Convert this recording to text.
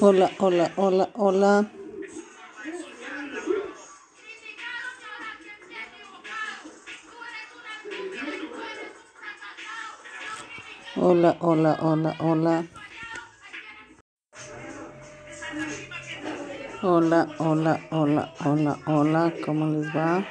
Hola, hola, hola, hola. Hola, hola, hola, hola. Hola, hola, hola, hola, hola. ¿Cómo les va?